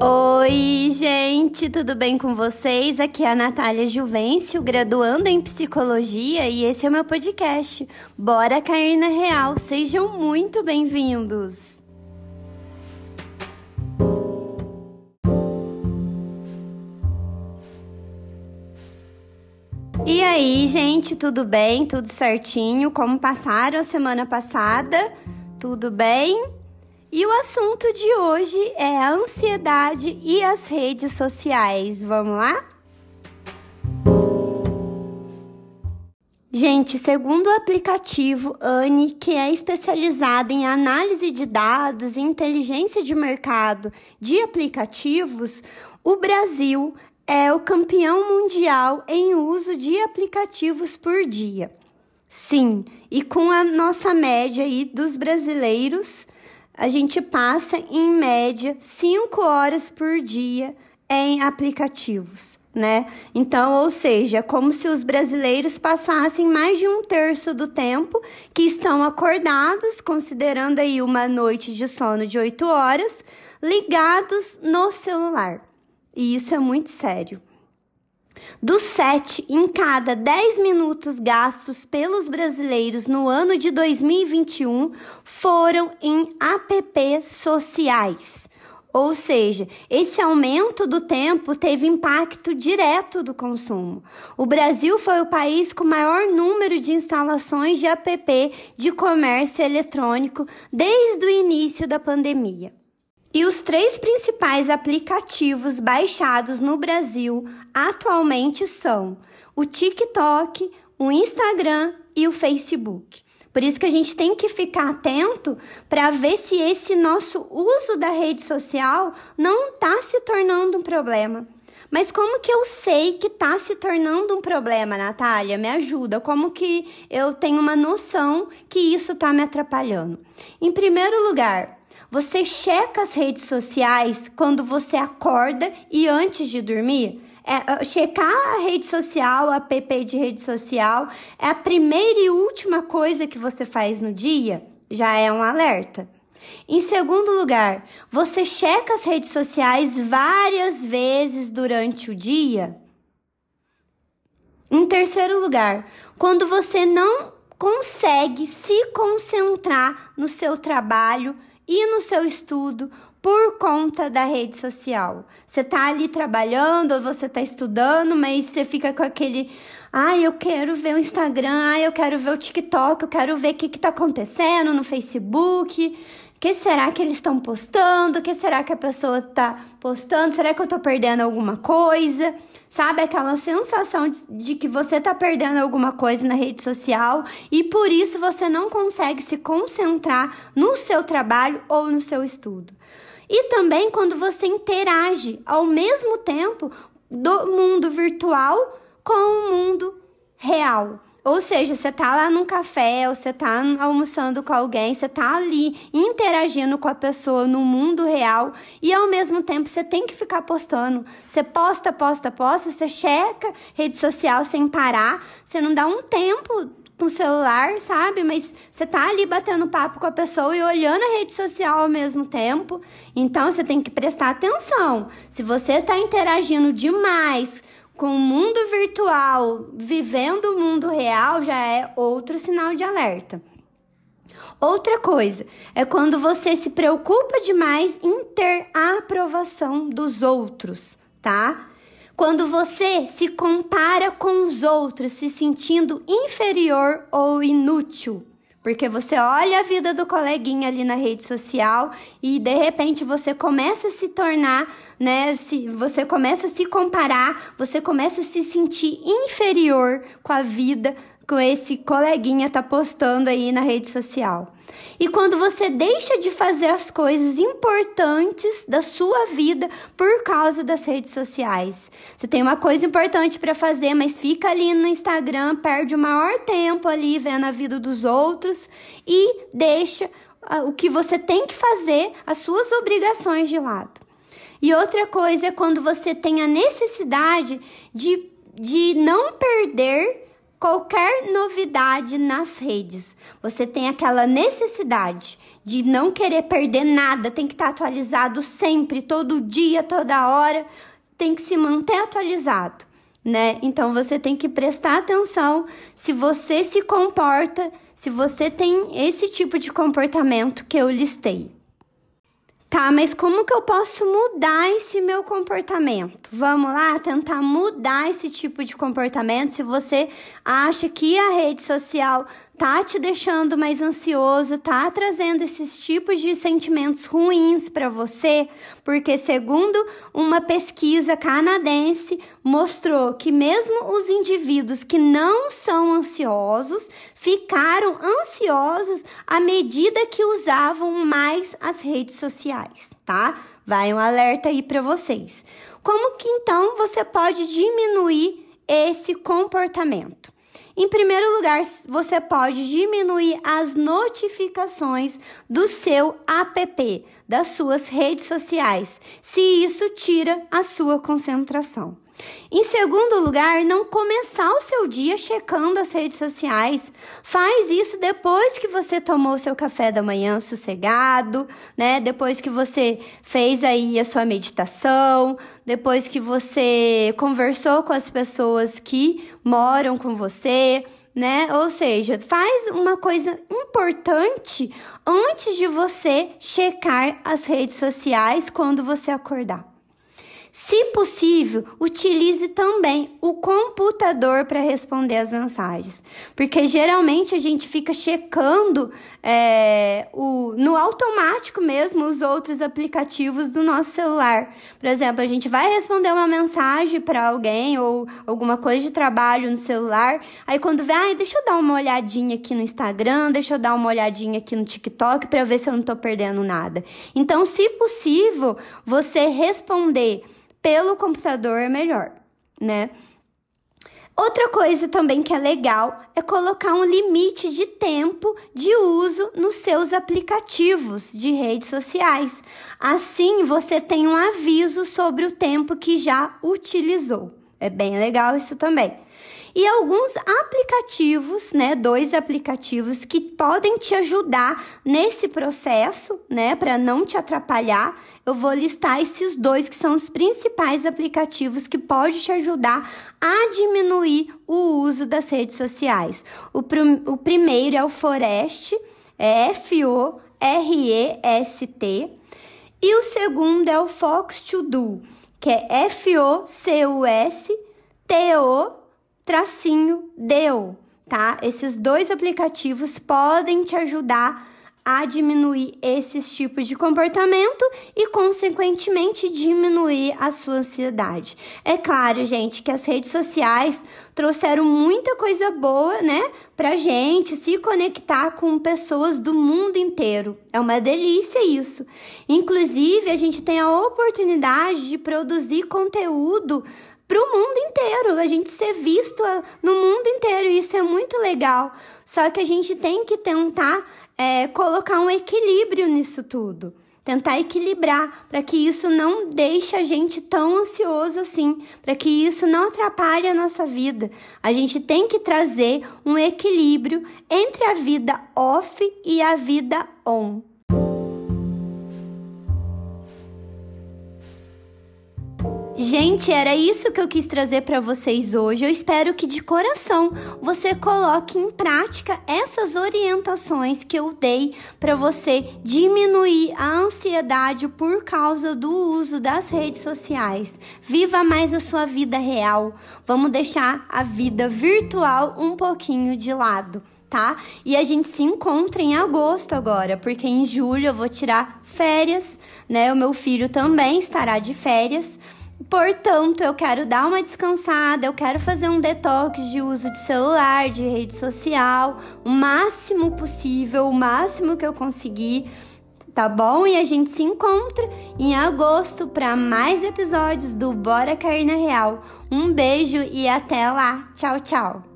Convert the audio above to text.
Oi, gente, tudo bem com vocês? Aqui é a Natália Juvencio, graduando em psicologia, e esse é o meu podcast. Bora cair na real, sejam muito bem-vindos! E aí, gente, tudo bem? Tudo certinho? Como passaram a semana passada? Tudo bem? E o assunto de hoje é a ansiedade e as redes sociais. Vamos lá? Gente, segundo o aplicativo ANI, que é especializado em análise de dados e inteligência de mercado de aplicativos, o Brasil é o campeão mundial em uso de aplicativos por dia. Sim, e com a nossa média aí dos brasileiros, a gente passa em média 5 horas por dia em aplicativos, né? Então, ou seja, como se os brasileiros passassem mais de um terço do tempo que estão acordados, considerando aí uma noite de sono de 8 horas, ligados no celular. E isso é muito sério. Dos 7 em cada 10 minutos gastos pelos brasileiros no ano de 2021 foram em apps sociais. Ou seja, esse aumento do tempo teve impacto direto do consumo. O Brasil foi o país com maior número de instalações de app de comércio eletrônico desde o início da pandemia. E os três principais aplicativos baixados no Brasil atualmente são o TikTok, o Instagram e o Facebook. Por isso que a gente tem que ficar atento para ver se esse nosso uso da rede social não está se tornando um problema. Mas como que eu sei que está se tornando um problema, Natália? Me ajuda. Como que eu tenho uma noção que isso está me atrapalhando? Em primeiro lugar, você checa as redes sociais quando você acorda e antes de dormir? É, checar a rede social, a app de rede social, é a primeira e última coisa que você faz no dia? Já é um alerta. Em segundo lugar, você checa as redes sociais várias vezes durante o dia? Em terceiro lugar, quando você não consegue se concentrar no seu trabalho, e no seu estudo por conta da rede social. Você tá ali trabalhando ou você tá estudando, mas você fica com aquele, ah, eu quero ver o Instagram, ah, eu quero ver o TikTok, eu quero ver o que, que tá acontecendo no Facebook. Que será que eles estão postando? O que será que a pessoa está postando? Será que eu estou perdendo alguma coisa? Sabe aquela sensação de, de que você está perdendo alguma coisa na rede social e por isso você não consegue se concentrar no seu trabalho ou no seu estudo. E também quando você interage ao mesmo tempo do mundo virtual com o mundo real. Ou seja, você tá lá num café, ou você tá almoçando com alguém, você tá ali interagindo com a pessoa no mundo real e ao mesmo tempo você tem que ficar postando. Você posta, posta, posta, você checa rede social sem parar, você não dá um tempo com o celular, sabe? Mas você tá ali batendo papo com a pessoa e olhando a rede social ao mesmo tempo. Então você tem que prestar atenção. Se você tá interagindo demais com o mundo virtual vivendo o mundo real já é outro sinal de alerta. Outra coisa é quando você se preocupa demais em ter a aprovação dos outros, tá? Quando você se compara com os outros, se sentindo inferior ou inútil. Porque você olha a vida do coleguinha ali na rede social e de repente você começa a se tornar, né? Se você começa a se comparar, você começa a se sentir inferior com a vida com esse coleguinha tá postando aí na rede social. E quando você deixa de fazer as coisas importantes da sua vida por causa das redes sociais. Você tem uma coisa importante para fazer, mas fica ali no Instagram, perde o maior tempo ali vendo a vida dos outros e deixa ah, o que você tem que fazer, as suas obrigações de lado. E outra coisa é quando você tem a necessidade de, de não perder qualquer novidade nas redes. Você tem aquela necessidade de não querer perder nada, tem que estar atualizado sempre, todo dia, toda hora, tem que se manter atualizado, né? Então você tem que prestar atenção se você se comporta, se você tem esse tipo de comportamento que eu listei. Tá, mas como que eu posso mudar esse meu comportamento? Vamos lá tentar mudar esse tipo de comportamento. Se você acha que a rede social tá te deixando mais ansioso, tá trazendo esses tipos de sentimentos ruins para você, porque segundo uma pesquisa canadense mostrou que mesmo os indivíduos que não são ansiosos ficaram ansiosos à medida que usavam mais as redes sociais, tá? Vai um alerta aí para vocês. Como que então você pode diminuir esse comportamento? Em primeiro lugar, você pode diminuir as notificações do seu app, das suas redes sociais, se isso tira a sua concentração. Em segundo lugar, não começar o seu dia checando as redes sociais. Faz isso depois que você tomou seu café da manhã sossegado, né? Depois que você fez aí a sua meditação, depois que você conversou com as pessoas que moram com você, né? Ou seja, faz uma coisa importante antes de você checar as redes sociais quando você acordar. Se possível, utilize também o computador para responder as mensagens, porque geralmente a gente fica checando é, o, no automático mesmo os outros aplicativos do nosso celular. Por exemplo, a gente vai responder uma mensagem para alguém ou alguma coisa de trabalho no celular, aí quando vê, ah, deixa eu dar uma olhadinha aqui no Instagram, deixa eu dar uma olhadinha aqui no TikTok para ver se eu não estou perdendo nada. Então, se possível, você responder pelo computador é melhor, né? Outra coisa também que é legal é colocar um limite de tempo de uso nos seus aplicativos de redes sociais. Assim, você tem um aviso sobre o tempo que já utilizou. É bem legal isso também. E alguns aplicativos, né, dois aplicativos que podem te ajudar nesse processo, né, para não te atrapalhar eu vou listar esses dois que são os principais aplicativos que podem te ajudar a diminuir o uso das redes sociais. O, pr o primeiro é o Forest, é F-O-R-E-S-T, e o segundo é o Fox To Do, que é F-O-C-U-S-T-O-D-O, tá? Esses dois aplicativos podem te ajudar a diminuir esses tipos de comportamento e, consequentemente, diminuir a sua ansiedade. É claro, gente, que as redes sociais trouxeram muita coisa boa, né, pra gente se conectar com pessoas do mundo inteiro. É uma delícia isso. Inclusive, a gente tem a oportunidade de produzir conteúdo para o mundo inteiro, a gente ser visto no mundo inteiro, isso é muito legal. Só que a gente tem que tentar é, colocar um equilíbrio nisso tudo. Tentar equilibrar para que isso não deixe a gente tão ansioso assim, para que isso não atrapalhe a nossa vida. A gente tem que trazer um equilíbrio entre a vida off e a vida on. Gente, era isso que eu quis trazer para vocês hoje. Eu espero que de coração você coloque em prática essas orientações que eu dei para você diminuir a ansiedade por causa do uso das redes sociais. Viva mais a sua vida real. Vamos deixar a vida virtual um pouquinho de lado. Tá? E a gente se encontra em agosto agora, porque em julho eu vou tirar férias, né? O meu filho também estará de férias. Portanto, eu quero dar uma descansada, eu quero fazer um detox de uso de celular, de rede social, o máximo possível, o máximo que eu conseguir, tá bom? E a gente se encontra em agosto para mais episódios do Bora Cair na Real. Um beijo e até lá. Tchau, tchau.